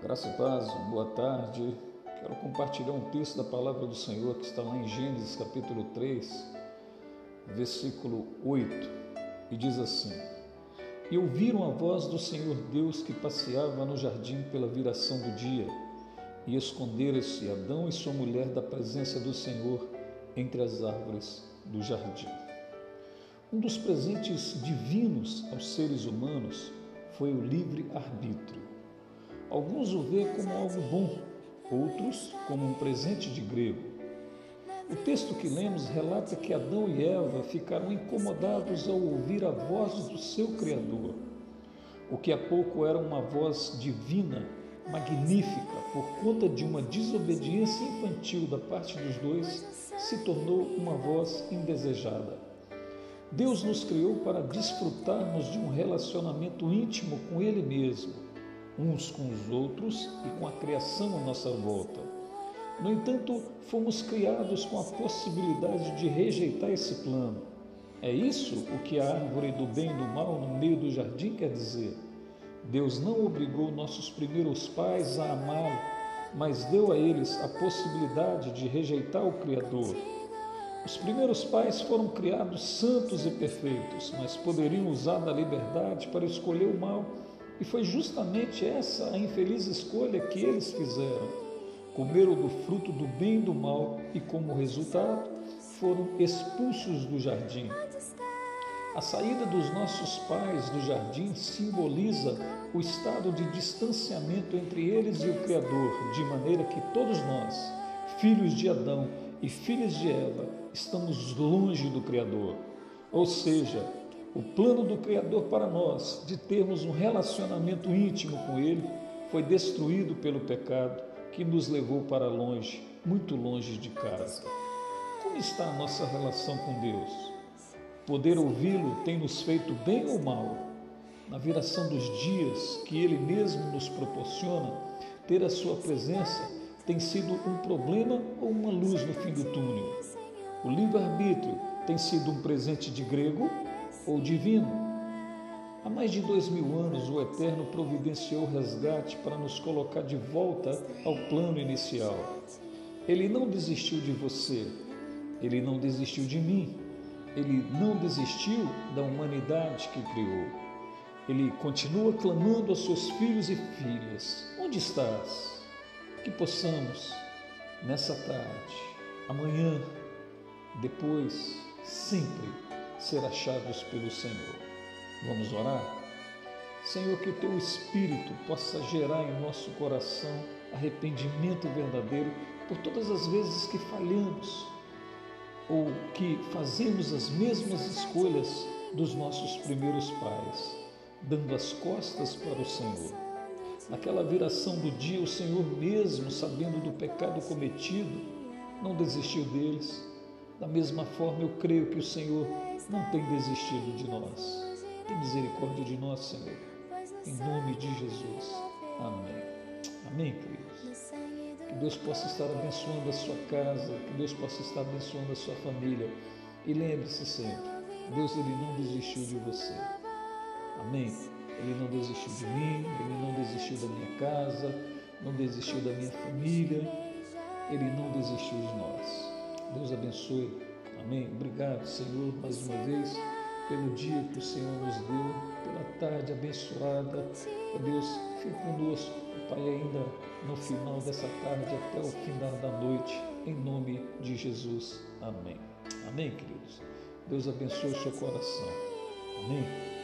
Graça e paz, boa tarde. Quero compartilhar um texto da palavra do Senhor que está lá em Gênesis capítulo 3, versículo 8, e diz assim: E ouviram a voz do Senhor Deus que passeava no jardim pela viração do dia, e esconderam-se Adão e sua mulher da presença do Senhor entre as árvores do jardim. Um dos presentes divinos aos seres humanos foi o livre arbítrio. Alguns o vê como algo bom, outros como um presente de grego. O texto que lemos relata que Adão e Eva ficaram incomodados ao ouvir a voz do seu Criador. O que há pouco era uma voz divina, magnífica, por conta de uma desobediência infantil da parte dos dois, se tornou uma voz indesejada. Deus nos criou para desfrutarmos de um relacionamento íntimo com Ele mesmo, uns com os outros e com a criação à nossa volta. No entanto, fomos criados com a possibilidade de rejeitar esse plano. É isso o que a árvore do bem e do mal no meio do jardim quer dizer. Deus não obrigou nossos primeiros pais a amá-lo, mas deu a eles a possibilidade de rejeitar o Criador. Os primeiros pais foram criados santos e perfeitos, mas poderiam usar da liberdade para escolher o mal, e foi justamente essa a infeliz escolha que eles fizeram. Comeram do fruto do bem e do mal, e como resultado, foram expulsos do jardim. A saída dos nossos pais do jardim simboliza o estado de distanciamento entre eles e o Criador, de maneira que todos nós, filhos de Adão e filhos de Eva, estamos longe do Criador. Ou seja, o plano do Criador para nós de termos um relacionamento íntimo com Ele foi destruído pelo pecado que nos levou para longe, muito longe de casa. Como está a nossa relação com Deus? Poder ouvi-lo tem nos feito bem ou mal? Na viração dos dias que Ele mesmo nos proporciona, ter a Sua presença tem sido um problema ou uma luz no fim do túnel? O livre-arbítrio tem sido um presente de grego ou divino? Há mais de dois mil anos, o Eterno providenciou resgate para nos colocar de volta ao plano inicial. Ele não desistiu de você, ele não desistiu de mim, ele não desistiu da humanidade que criou. Ele continua clamando aos seus filhos e filhas: Onde estás? Que possamos, nessa tarde, amanhã, depois, sempre ser achados pelo Senhor. Vamos orar? Senhor, que o teu Espírito possa gerar em nosso coração arrependimento verdadeiro por todas as vezes que falhamos ou que fazemos as mesmas escolhas dos nossos primeiros pais, dando as costas para o Senhor. Naquela viração do dia, o Senhor mesmo, sabendo do pecado cometido, não desistiu deles. Da mesma forma, eu creio que o Senhor não tem desistido de nós. Tem misericórdia de nós, Senhor. Em nome de Jesus. Amém. Amém, queridos. Que Deus possa estar abençoando a sua casa, que Deus possa estar abençoando a sua família. E lembre-se sempre, Deus ele não desistiu de você. Amém. Ele não desistiu de mim, ele não desistiu da minha casa, não desistiu da minha família, ele não desistiu de nós. Deus abençoe. Amém. Obrigado, Senhor, mais uma vez pelo dia que o Senhor nos deu, pela tarde abençoada. Ó Deus, fique conosco, Pai, ainda no final dessa tarde até o final da noite, em nome de Jesus. Amém. Amém, queridos. Deus abençoe o seu coração. Amém.